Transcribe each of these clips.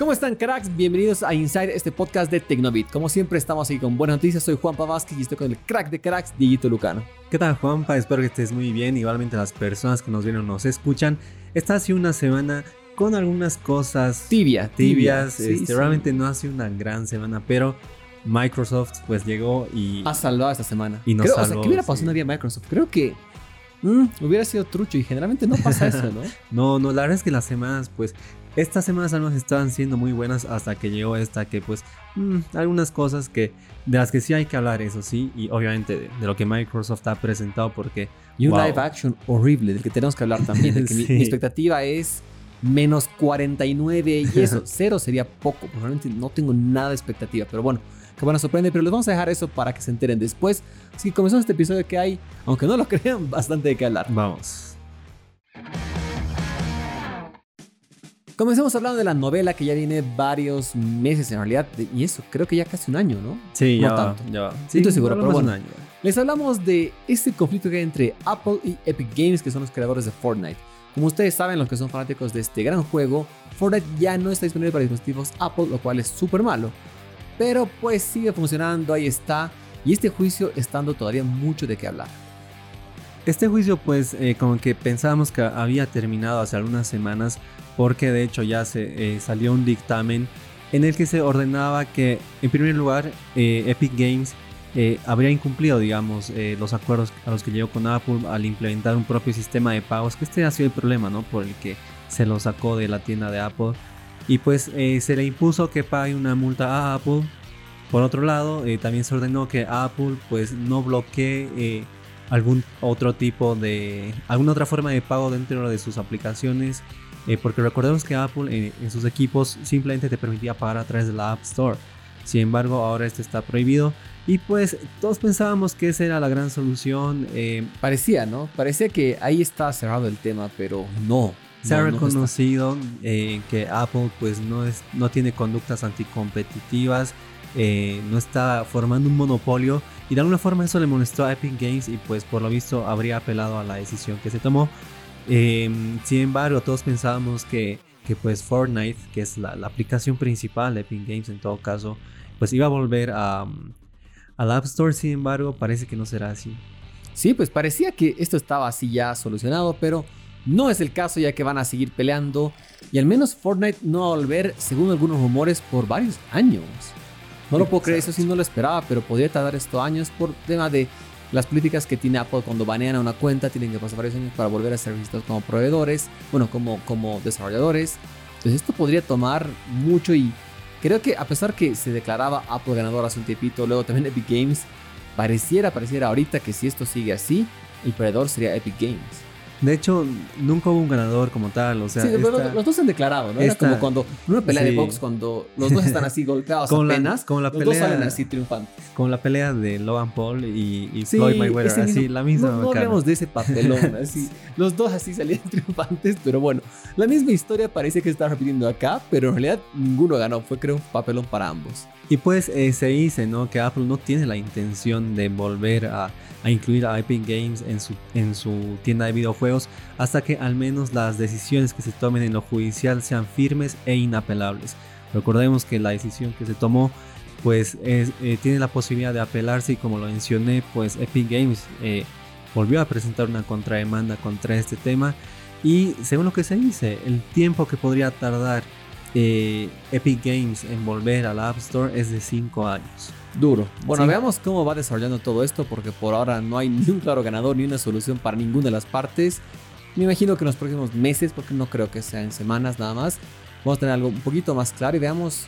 ¿Cómo están, cracks? Bienvenidos a Inside, este podcast de Tecnobit. Como siempre, estamos aquí con buenas noticias. Soy Juan Vázquez y estoy con el crack de cracks, Digito Lucano. ¿Qué tal, Juanpa? Espero que estés muy bien. Igualmente, las personas que nos vienen o nos escuchan. Esta ha sido una semana con algunas cosas Tibia, tibias. tibia. Sí, este, sí. Realmente no ha sido una gran semana, pero Microsoft pues llegó y Ha salvado esta semana. Y nos Creo- O sea, salvó, ¿qué hubiera sí. pasado no había Microsoft? Creo que mm, hubiera sido trucho y generalmente no pasa eso, ¿no? no, no, la verdad es que las semanas pues estas semanas al menos estaban siendo muy buenas hasta que llegó esta que pues mm, algunas cosas que de las que sí hay que hablar, eso sí, y obviamente de, de lo que Microsoft ha presentado porque Y un Wow. live action horrible del que tenemos que hablar también. del que mi, Sí. mi expectativa es menos 49 y eso, cero sería poco. porque Realmente no tengo nada de expectativa, pero bueno, que buena sorprende. Pero les vamos a dejar eso para que se enteren después. Así que comenzamos este episodio que hay, aunque no lo crean, bastante de qué hablar. vamos. Comencemos hablando de la novela que ya viene varios meses en realidad, y eso, creo que ya casi un año, ¿no? Sí, No ya va, tanto. ya va. estoy seguro, pero bueno. un año. Les hablamos de este conflicto que hay entre Apple y Epic Games, que son los creadores de Fortnite. Como ustedes saben, los que son fanáticos de este gran juego, Fortnite ya no está disponible para dispositivos Apple, lo cual es súper malo. Pero pues sigue funcionando, ahí está. Y este juicio estando todavía mucho de qué hablar. Este juicio pues eh, como que pensábamos que había terminado hace algunas semanas porque de hecho ya se eh, salió un dictamen en el que se ordenaba que en primer lugar eh, Epic Games eh, habría incumplido digamos eh, los acuerdos a los que llegó con Apple al implementar un propio sistema de pagos que este ha sido el problema no por el que se lo sacó de la tienda de Apple. Y pues se le impuso que pague una multa a Apple. Por otro lado también se ordenó que Apple pues no bloquee algún otro tipo de alguna otra forma de pago dentro de sus aplicaciones eh, porque recordemos que Apple eh, en sus equipos simplemente te permitía pagar a través de la App Store sin embargo ahora esto está prohibido y pues todos pensábamos que esa era la gran solución eh, Parecía, ¿no? Parecía que ahí está cerrado el tema, pero no. se ha No, no está. reconocido eh, que Apple pues no, es, no tiene conductas anticompetitivas, eh, no está formando un monopolio y de alguna forma eso le molestó a Epic Games y pues por lo visto habría apelado a la decisión que se tomó. Eh, sin embargo, todos pensábamos que, que pues Fortnite, que es la, aplicación principal de Epic Games en todo caso, pues iba a volver a, al App Store, sin embargo parece que no será así. Sí, pues parecía que esto estaba así ya solucionado, pero no es el caso ya que van a seguir peleando y al menos Fortnite no va a volver, según algunos rumores, por varios años. No lo puedo creer, eso sí no lo esperaba, pero podría tardar esto años por tema de las políticas que tiene Apple cuando banean a una cuenta, tienen que pasar varios años para volver a ser vistos como proveedores, bueno, como, como desarrolladores. Entonces esto podría tomar mucho y creo que a pesar que se declaraba Apple ganador hace un tiempito, luego también Epic Games, pareciera, pareciera ahorita que si esto sigue así, el perdedor sería Epic Games. De hecho, nunca hubo un ganador como tal, o sea, sí, pero esta- los, dos se han declarado, ¿no? Era esta- como cuando en una pelea de sí. box, cuando los dos están así golpeados la- apenas, como la los dos pelea- salen así triunfantes. como la pelea de Logan Paul y, y Floyd Mayweather, así, mismo- la misma No, no hablemos de ese papelón, así. Los dos así salían triunfantes, pero bueno, la misma historia parece que se está repitiendo acá, pero en realidad ninguno ganó, fue creo un papelón para ambos. Y pues eh, se dice, ¿no? Que Apple no tiene la intención de volver a, incluir a Epic Games en su, en su tienda de videojuegos hasta que al menos las decisiones que se tomen en lo judicial sean firmes e inapelables. Recordemos que la decisión que se tomó pues es- eh, tiene la posibilidad de apelarse y como lo mencioné pues Epic Games eh, volvió a presentar una contrademanda contra este tema y según lo que se dice el tiempo que podría tardar eh, Epic Games en volver a la App Store es de 5 años. Duro. Bueno, Sí. veamos cómo va desarrollando todo esto, porque por ahora no hay ni un claro ganador ni una solución para ninguna de las partes. Me imagino que en los próximos meses, porque no creo que sea en semanas nada más, vamos a tener algo un poquito más claro y veamos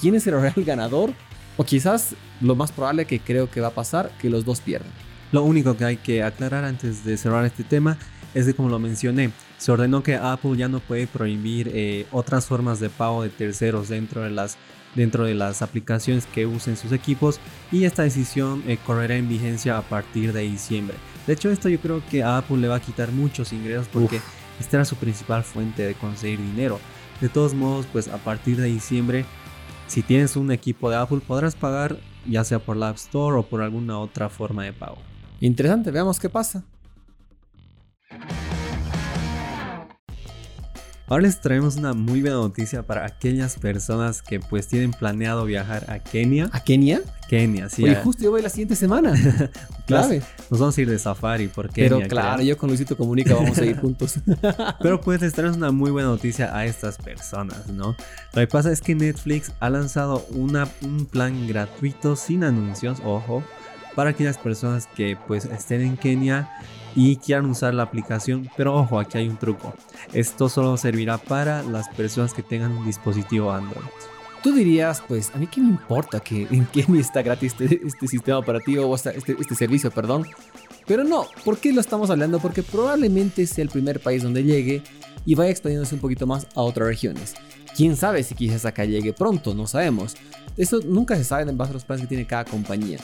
quién es el real ganador. O quizás lo más probable que creo que va a pasar, que los dos pierdan. Lo único que hay que aclarar antes de cerrar este tema es de como lo mencioné, se ordenó que Apple ya no puede prohibir eh, otras formas de pago de terceros dentro de las dentro de las aplicaciones que usen sus equipos y esta decisión eh, correrá en vigencia a partir de diciembre. De hecho esto yo creo que a Apple le va a quitar muchos ingresos porque esta era su principal fuente de conseguir dinero. De todos modos pues a partir de diciembre si tienes un equipo de Apple podrás pagar ya sea por la App Store o por alguna otra forma de pago. Interesante, veamos qué pasa. Ahora les traemos una muy buena noticia para aquellas personas que pues tienen planeado viajar a Kenia. ¿A Kenia? Kenia, sí. Oye, justo yo voy la siguiente semana. claro. Nos vamos a ir de safari por Kenia. Pero claro, yo con Luisito Comunica vamos a ir juntos. Pero pues les traemos una muy buena noticia a estas personas, ¿no? Lo que pasa es que Netflix ha lanzado una, un plan gratuito sin anuncios, ojo, para aquellas personas que pues estén en Kenia y quieran usar la aplicación. Pero ojo, aquí hay un truco. Esto solo servirá para las personas que tengan un dispositivo Android. Tú dirías, pues, a mí qué me importa que en Kenia está gratis este, este sistema operativo o este, este servicio, perdón. Pero no, ¿por qué lo estamos hablando? Porque probablemente sea el primer país donde llegue y vaya expandiéndose un poquito más a otras regiones. Quién sabe si quizás acá llegue pronto, no sabemos. Eso nunca se sabe en base a los planes que tiene cada compañía.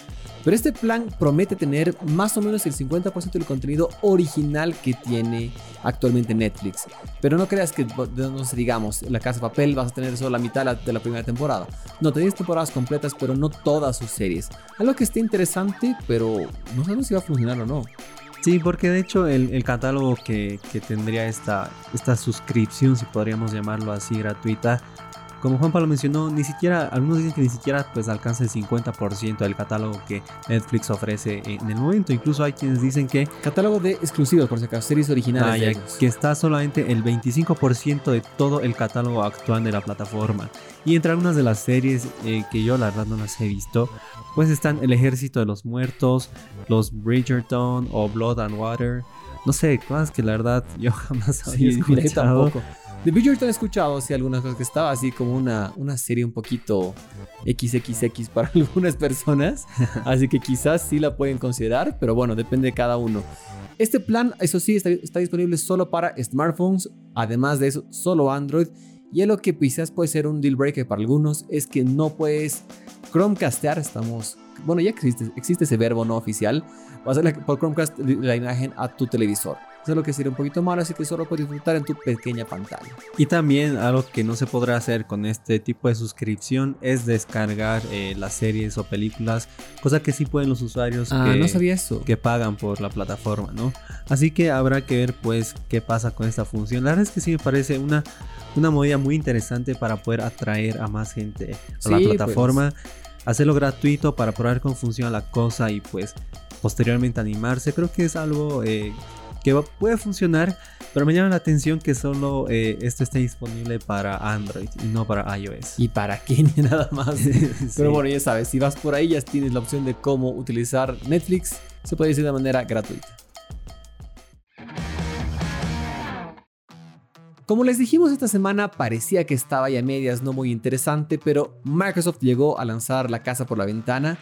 Pero este plan promete tener más o menos el 50% del contenido original que tiene actualmente Netflix. Pero no creas que, no sé, digamos, La Casa de Papel vas a tener solo la mitad de la primera temporada. No, tenéis temporadas completas, pero no todas sus series. Algo que esté interesante, pero no sabemos si va a funcionar o no. Sí, porque de hecho el, catálogo que, tendría esta, esta suscripción, si podríamos llamarlo así, gratuita, como Juan Pablo mencionó, ni siquiera, algunos dicen que ni siquiera pues alcanza el 50% del catálogo que Netflix ofrece en el momento. Incluso hay quienes dicen que... Catálogo de exclusivos, por si acaso, series originales. Ah, que está solamente el 25% de todo el catálogo actual de la plataforma. Y entre algunas de las series eh, que yo la verdad no las he visto, pues están El Ejército de los Muertos, Los Bridgerton o Blood and Water. No sé, cosas que la verdad yo jamás había escuchado. Tampoco. De Bridgerton he escuchado sí, algunas cosas que estaba así como una, una serie un poquito XXX para algunas personas. Así que quizás sí la pueden considerar, pero bueno, depende de cada uno. Este plan, eso sí, está, está disponible solo para smartphones. Además de eso, solo Android. Y lo que quizás puede ser un deal breaker para algunos es que no puedes Chromecastear. Estamos, bueno, ya existe, existe ese verbo no oficial. Vas a hacer por Chromecast la imagen a tu televisor. Eso es lo que sería un poquito malo, así que solo puedes disfrutar en tu pequeña pantalla. Y también algo que no se podrá hacer con este tipo de suscripción es descargar eh, las series o películas, cosa que sí pueden los usuarios ah, que, no sabía eso. que pagan por la plataforma, ¿no? Así que habrá que ver pues qué pasa con esta función. La verdad es que sí me parece una, una movida muy interesante para poder atraer a más gente a la pues. plataforma. Hacerlo gratuito para probar cómo funciona la cosa y pues posteriormente animarse. Creo que es algo eh, que puede funcionar, pero me llama la atención que solo eh, esto esté disponible para Android y no para iOS. Y para Kenia nada más. Pero bueno, ya sabes, si vas por ahí ya tienes la opción de cómo utilizar Netflix, se puede decir de manera gratuita. Como les dijimos esta semana, parecía que estaba ya a medias no muy interesante, pero Microsoft llegó a lanzar la casa por la ventana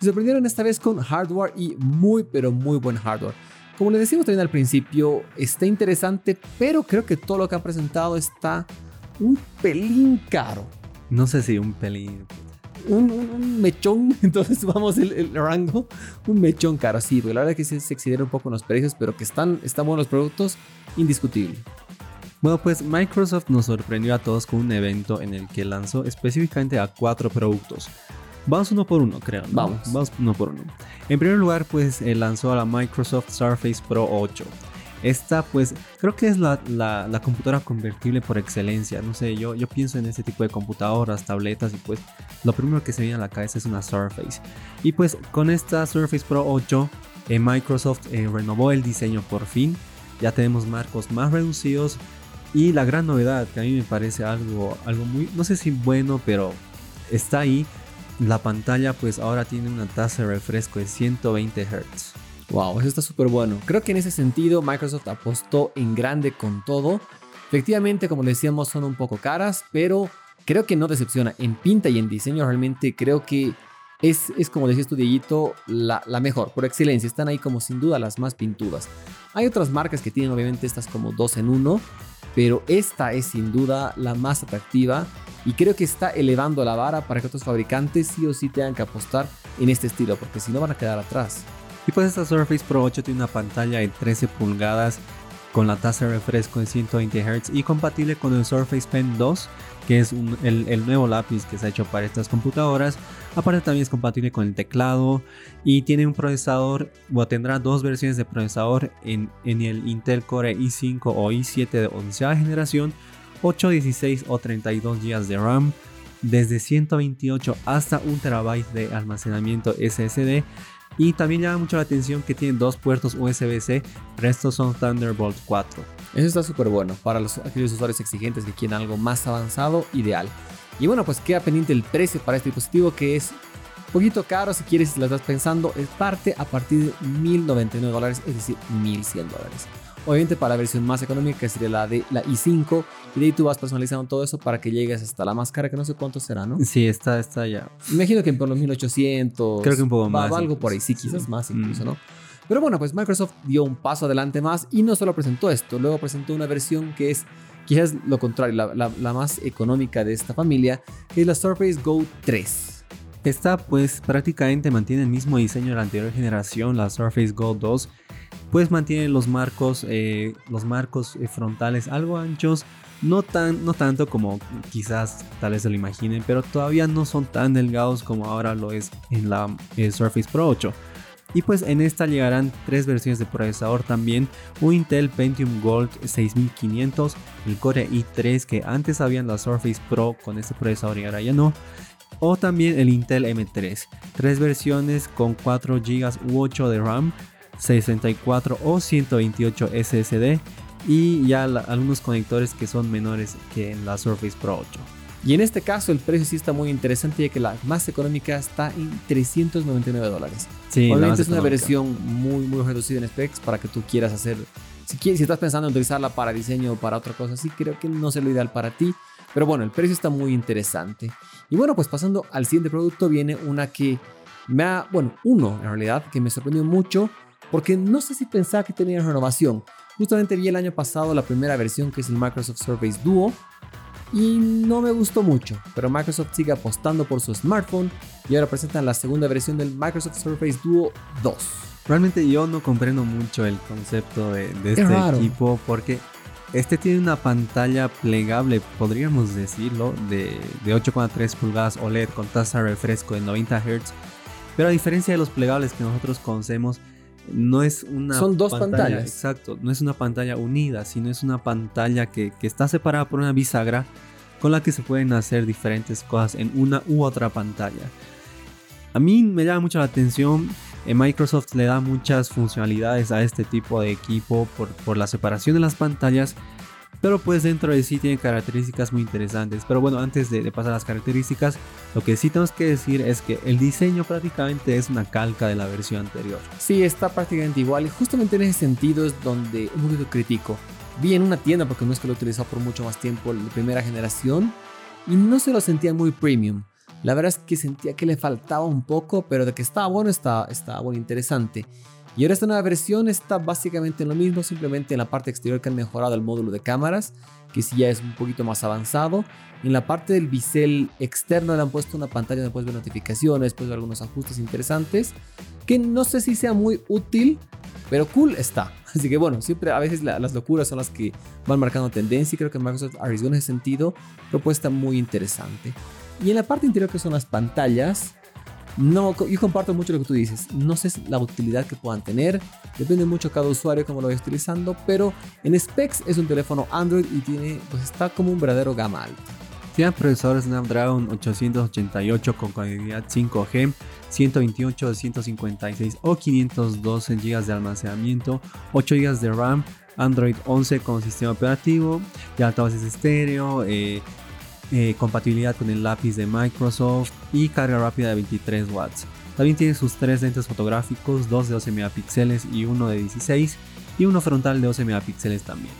y sorprendieron esta vez con hardware y muy pero muy buen hardware. Como les decimos también al principio, está interesante, pero creo que todo lo que han presentado está un pelín caro. No sé si un pelín. Un, mechón, entonces vamos el, rango, un mechón caro, sí, porque la verdad es que se excedieron un poco en los precios, pero que están, están buenos los productos, indiscutible. Bueno, pues Microsoft nos sorprendió a todos con un evento en el que lanzó específicamente a cuatro productos. Vamos uno por uno, creo. Vamos. Vamos uno por uno. En primer lugar, pues eh, lanzó a la Microsoft Surface Pro 8. Esta, pues, creo que es la, la, computadora convertible por excelencia. No sé, yo, yo pienso en este tipo de computadoras, tabletas, y pues lo primero que se viene a la cabeza es una Surface. Y pues con esta Surface Pro 8, eh, Microsoft eh, renovó el diseño por fin. Ya tenemos marcos más reducidos. Y la gran novedad, que a mí me parece algo, algo muy, no sé si bueno, pero está ahí, la pantalla pues ahora tiene una tasa de refresco de 120 Hz. Wow, eso está súper bueno. Creo que en ese sentido Microsoft apostó en grande con todo. Efectivamente, como decíamos, son un poco caras, pero creo que no decepciona. En pinta y en diseño realmente creo que es, es como decías tú, la, la mejor, por excelencia. Están ahí como sin duda las más pintudas. Hay otras marcas que tienen obviamente estas como dos en uno, pero esta es sin duda la más atractiva y creo que está elevando la vara para que otros fabricantes sí o sí tengan que apostar en este estilo, porque si no van a quedar atrás. Y pues esta Surface Pro 8 tiene una pantalla de 13 pulgadas con la tasa de refresco de 120 Hz y compatible con el Surface Pen 2, que es el, nuevo lápiz que se ha hecho para estas computadoras. Aparte también es compatible con el teclado y tiene un procesador, o tendrá dos versiones de procesador en, en el Intel Core i5 o i7 de 11 generación 8, 16 o 32 GB de RAM, desde 128 hasta 1 TB de almacenamiento SSD. Y también llama mucho la atención que tiene dos puertos USB-C, restos son Thunderbolt 4. Eso está súper bueno para los, aquellos usuarios exigentes que quieren algo más avanzado, ideal. Y bueno, pues queda pendiente el precio para este dispositivo que es un poquito caro si quieres, si lo estás pensando, es parte a partir de 1099 dólares, es decir, 1100 dólares. Obviamente para la versión más económica que sería la de la i5 y de ahí tú vas personalizando todo eso para que llegues hasta la más cara que no sé cuánto será, ¿no? Sí, está, está ya. Imagino que por los 1800. Creo que un poco más. algo por ahí, sí, quizás más incluso, ¿no? Pero bueno, pues Microsoft dio un paso adelante más y no solo presentó esto, luego presentó una versión que es quizás lo contrario, la, la más económica de esta familia, que es la Surface Go 3. Esta pues prácticamente mantiene el mismo diseño de la anterior generación, la Surface Go 2, pues mantiene los marcos, eh, los marcos eh, frontales algo anchos, no, tan, no tanto como quizás tal vez se lo imaginen, pero todavía no son tan delgados como ahora lo es en la eh, Surface Pro 8. Y pues en esta llegarán tres versiones de procesador también, un Intel Pentium Gold 6500, el Core i3 que antes habían la Surface Pro con este procesador y ahora ya no, o también el Intel M3. Tres versiones con 4 GB u 8 de RAM, 64 o 128 SSD y ya algunos conectores que son menores que en la Surface Pro 8. Y en este caso el precio sí está muy interesante ya que la más económica está en 399 dólares. Sí, Obviamente es una versión muy muy reducida en specs para que tú quieras hacer, si, quieres, si estás pensando en utilizarla para diseño o para otra cosa, sí creo que no es lo ideal para ti. Pero bueno, el precio está muy interesante. Y bueno, pues pasando al siguiente producto viene una que me ha, bueno, uno en realidad, que me sorprendió mucho porque no sé si pensaba que tenía renovación. Justamente vi el año pasado la primera versión que es el Microsoft Surface Duo y no me gustó mucho, pero Microsoft sigue apostando por su smartphone y ahora presentan la segunda versión del Microsoft Surface Duo 2. Realmente yo no comprendo mucho el concepto de, este equipo porque este tiene una pantalla plegable, podríamos decirlo, de, 8,3 pulgadas OLED con tasa de refresco de 90 Hz. Pero a diferencia de los plegables que nosotros conocemos, no es una Son dos pantallas. Exacto, no es una pantalla unida, sino es una pantalla que, que, está separada por una bisagra con la que se pueden hacer diferentes cosas en una u otra pantalla. A mí me llama mucho la atención Microsoft le da muchas funcionalidades a este tipo de equipo por, la separación de las pantallas. Pero pues dentro de sí tiene características muy interesantes. Pero bueno, antes de, pasar a las características, lo que sí tenemos que decir es que el diseño prácticamente es una calca de la versión anterior. Sí, está prácticamente igual. Y justamente en ese sentido es donde un poquito critico. Vi en una tienda, porque no es que lo he utilizado por mucho más tiempo, la primera generación, y no se lo sentía muy premium. La verdad es que sentía que le faltaba un poco, pero de que estaba bueno, estaba, estaba bueno, interesante. Y ahora esta nueva versión está básicamente en lo mismo, simplemente en la parte exterior que han mejorado el módulo de cámaras, que sí ya es un poquito más avanzado. En la parte del bisel externo le han puesto una pantalla donde puedes ver notificaciones, puedes ver algunos ajustes interesantes, que no sé si sea muy útil, pero cool está. Así que bueno, siempre a veces las locuras son las que van marcando tendencia y creo que Microsoft arriesgó en ese sentido, propuesta muy interesante. Y en la parte interior que son las pantallas, no, yo comparto mucho lo que tú dices. No sé la utilidad que puedan tener. Depende mucho cada usuario cómo lo vaya utilizando. Pero en specs es un teléfono Android y tiene, pues está como un verdadero gama alta. Tiene procesador Snapdragon 888 con conectividad 5G, 128, 256 o 512 GB de almacenamiento, 8 GB de RAM, Android 11 con sistema operativo, ya altavoces estéreo, eh, eh, compatibilidad con el lápiz de Microsoft y carga rápida de 23 watts. También tiene sus tres lentes fotográficos, dos de 12 megapíxeles y uno de 16 y uno frontal de 12 megapíxeles también.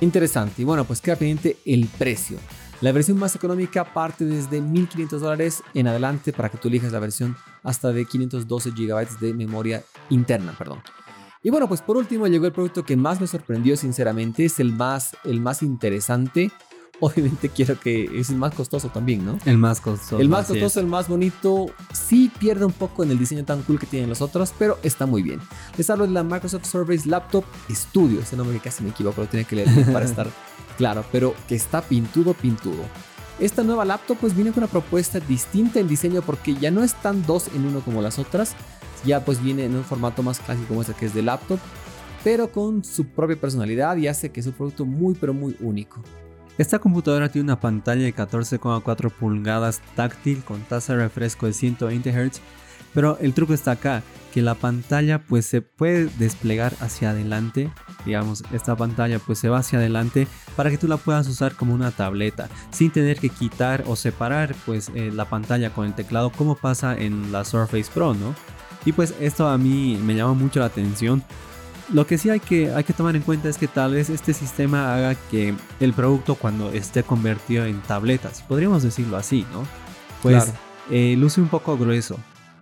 Interesante, y bueno, pues queda pendiente el precio. La versión más económica parte desde 1500 dólares en adelante para que tú elijas la versión hasta de 512 GB de memoria interna, perdón. Y bueno, pues por último llegó el producto que más me sorprendió sinceramente, es el más, el más interesante obviamente quiero que es el más costoso también, ¿no? El más costoso. El más costoso, el más bonito. Sí pierde un poco en el diseño tan cool que tienen los otros, pero está muy bien. Les hablo de la Microsoft Surface Laptop Studio. Ese nombre que casi me equivoco, lo tiene que leer para estar claro, pero que está pintudo, pintudo. Esta nueva laptop pues viene con una propuesta distinta en diseño porque ya no están dos en uno como las otras, ya pues viene en un formato más clásico como este que es de laptop, pero con su propia personalidad y hace que es un producto muy pero muy único. Esta computadora tiene una pantalla de 14,4 pulgadas táctil con tasa de refresco de 120 Hz, pero el truco está acá, que la pantalla pues se puede desplegar hacia adelante, digamos, esta pantalla pues se va hacia adelante para que tú la puedas usar como una tableta, sin tener que quitar o separar pues eh, la pantalla con el teclado como pasa en la Surface Pro, ¿no? Y pues esto a mí me llama mucho la atención. Lo que sí hay que, hay que tomar en cuenta es que tal vez este sistema haga que el producto cuando esté convertido en tabletas, podríamos decirlo así, ¿no? Pues eh, luce un poco grueso,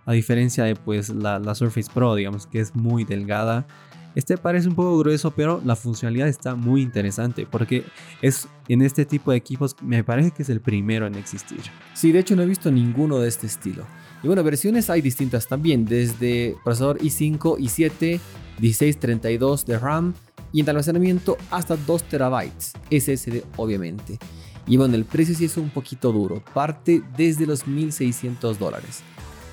a diferencia de pues la, la Surface Pro, digamos que es muy delgada. Este parece un poco grueso, pero la funcionalidad está muy interesante porque es en este tipo de equipos me parece que es el primero en existir. Sí, de hecho no he visto ninguno de este estilo. Y bueno, versiones hay distintas también, desde procesador i5, i7, 1632 de RAM y en almacenamiento hasta 2 terabytes, SSD obviamente. Y bueno, el precio sí es un poquito duro, parte desde los 1600 dólares.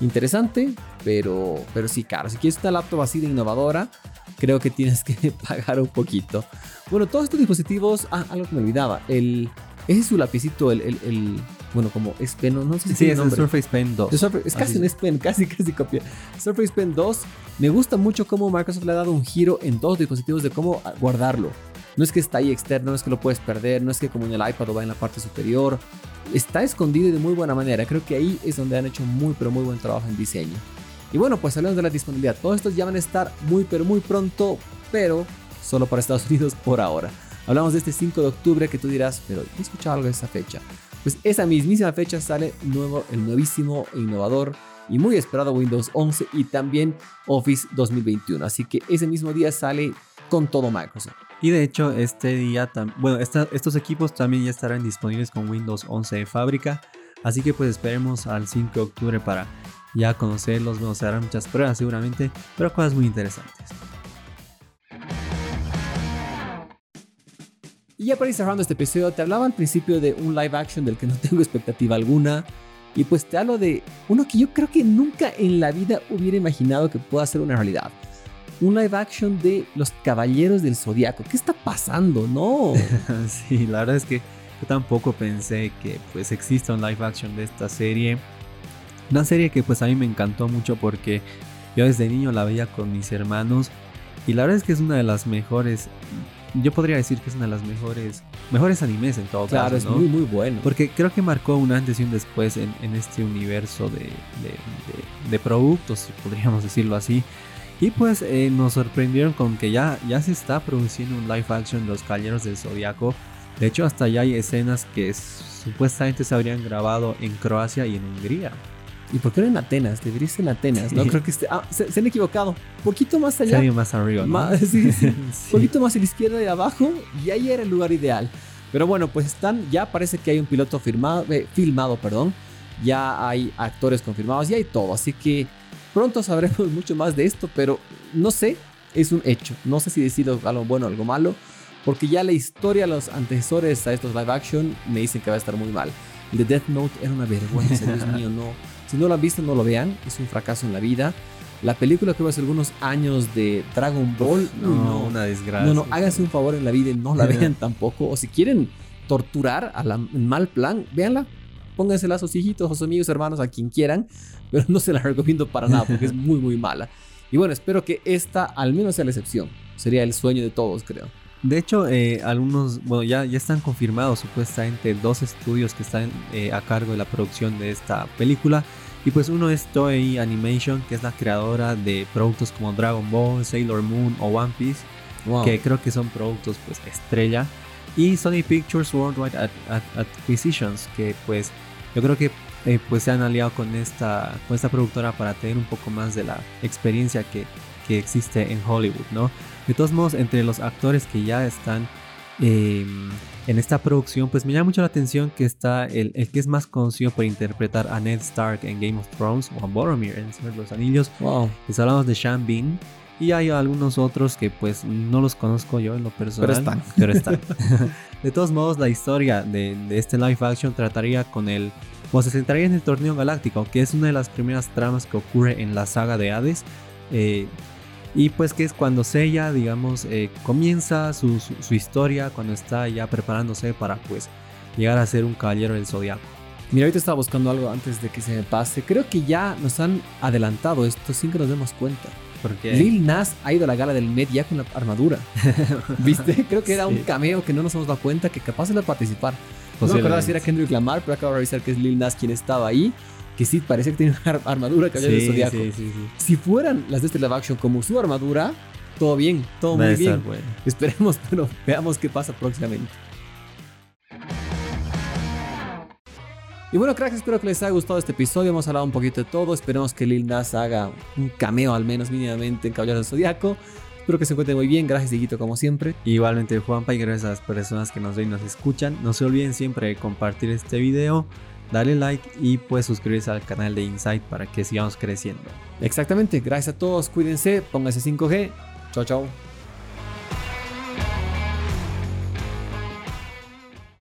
Interesante, pero, pero sí caro. Si quieres una laptop así de innovadora, creo que tienes que pagar un poquito. Bueno, todos estos dispositivos, ah, algo que me olvidaba, el, ese es su lapicito, el, el bueno, como S Pen, no, sé si sí, es el Surface Pen 2. es casi un S Pen, casi, casi copia. Surface Pen 2, me gusta mucho cómo Microsoft le ha dado un giro en todos los dispositivos de cómo guardarlo. No es que está ahí externo, no es que lo puedes perder, no es que como en el iPad o va en la parte superior. Está escondido de muy buena manera. Creo que ahí es donde han hecho muy, pero muy buen trabajo en diseño. Y bueno, pues hablando de la disponibilidad. Todos estos ya van a estar muy, pero muy pronto, pero solo para Estados Unidos por ahora. Hablamos de este 5 de octubre que tú dirás, pero he escuchado algo de esa fecha. Pues esa mismísima fecha sale nuevo, el nuevísimo e innovador y muy esperado Windows 11 y también Office 2021. Así que ese mismo día sale con todo Microsoft. Y de hecho, este día, bueno, estos equipos también ya estarán disponibles con Windows 11 de fábrica. Así que pues esperemos al 5 de octubre para ya conocerlos. Bueno, se harán muchas pruebas seguramente, pero cosas muy interesantes. Y ya para ir cerrando este episodio, te hablaba al principio de un live action del que no tengo expectativa alguna. Y pues te hablo de uno que yo creo que nunca en la vida hubiera imaginado que pueda ser una realidad. Un live action de Los Caballeros del Zodiaco. ¿Qué está pasando? No. sí, la verdad es que yo tampoco pensé que pues exista un live action de esta serie. Una serie que pues a mí me encantó mucho porque yo desde niño la veía con mis hermanos y la verdad es que es una de las mejores yo podría decir que es una de las mejores mejores animes en todo claro, caso. Claro, es muy, muy bueno. Porque creo que marcó un antes y un después en, este universo de, de, productos, podríamos decirlo así. Y pues eh, nos sorprendieron con que ya, ya se está produciendo un live action de Los Caballeros del Zodiaco. De hecho, hasta ya hay escenas que supuestamente se habrían grabado en Croacia y en Hungría. ¿Y por qué no en Atenas? Debería ser en Atenas, ¿no? Creo que este, ah, se, han equivocado. Poquito más allá. Se más arriba, ¿no? sí, sí. Poquito más a la izquierda y abajo y ahí era el lugar ideal. Pero bueno, pues están, ya parece que hay un piloto firmado, eh, filmado, perdón. Ya hay actores confirmados, ya hay todo. Así que pronto sabremos mucho más de esto, pero no sé, es un hecho. No sé si decirlo algo bueno o algo malo, porque ya la historia, los antecesores a estos live action me dicen que va a estar muy mal. De Death Note era una vergüenza, Dios mío, no si no lo han visto, no lo vean. Es un fracaso en la vida. La película que hubo hace algunos años de Dragon Ball. no, una desgracia. No, no, háganse un favor en la vida y no la vean tampoco. O si quieren torturar a la, mal plan, véanla. Póngansela a sus hijitos, a sus amigos, hermanos, a quien quieran. Pero no se la recomiendo para nada porque es muy, muy mala. Y bueno, espero que esta al menos sea la excepción. Sería el sueño de todos, creo. De hecho, eh, algunos, bueno, ya, ya están confirmados supuestamente dos estudios que están eh, a cargo de la producción de esta película. Y pues uno es Toei Animation, que es la creadora de productos como Dragon Ball, Sailor Moon o One Piece, que creo que son productos pues estrella. Y Sony Pictures Worldwide Acquisitions, que pues yo creo que eh, pues se han aliado con esta, con esta productora para tener un poco más de la experiencia que, que existe en Hollywood, ¿no? De todos modos, entre los actores que ya están em, en esta producción, pues me llama mucho la atención que está el, que es más conocido por interpretar a Ned Stark en Game of Thrones o a Boromir en Señor de los Anillos. Wow. Les hablamos de Sean Bean. Y hay algunos otros que pues no los conozco yo en lo personal. Pero están. Pero están. de todos modos, la historia de, este live action trataría con el... O se centraría en el torneo galáctico, que es una de las primeras tramas que ocurre en la saga de Hades. Eh, Y pues que es cuando Seiya, digamos, eh, comienza su, su, su historia, cuando está ya preparándose para pues llegar a ser un caballero del zodiaco. Mira, ahorita estaba buscando algo antes de que se me pase. Creo que ya nos han adelantado esto sin que nos demos cuenta. Porque Lil Nas ha ido a la gala del Met ya con la armadura. ¿Viste? Creo que era un Sí. cameo que no nos hemos dado cuenta que capaz de participar. No me acordaba si era Kendrick Lamar, pero acabo de revisar que es Lil Nas quien estaba ahí. Que sí, parece que tiene una ar- armadura que había del sí, Zodiaco. sí, sí, sí. Si fueran las de este live action como su armadura, todo bien, todo Va muy bien. bueno. Esperemos, pero veamos qué pasa próximamente. Y bueno, cracks, espero que les haya gustado este episodio. Hemos hablado un poquito de todo. Esperemos que Lil Nas haga un cameo, al menos mínimamente, en Caballeros del Zodiaco. Espero que se encuentren muy bien. Gracias, Dieguito, como siempre. Igualmente Juanpa y gracias a las personas que nos ven y nos escuchan. No se olviden siempre de compartir este video, darle like y pues suscribirse al canal de Insight para que sigamos creciendo. Exactamente. Gracias a todos. Cuídense. Pónganse 5G. Chao, chao.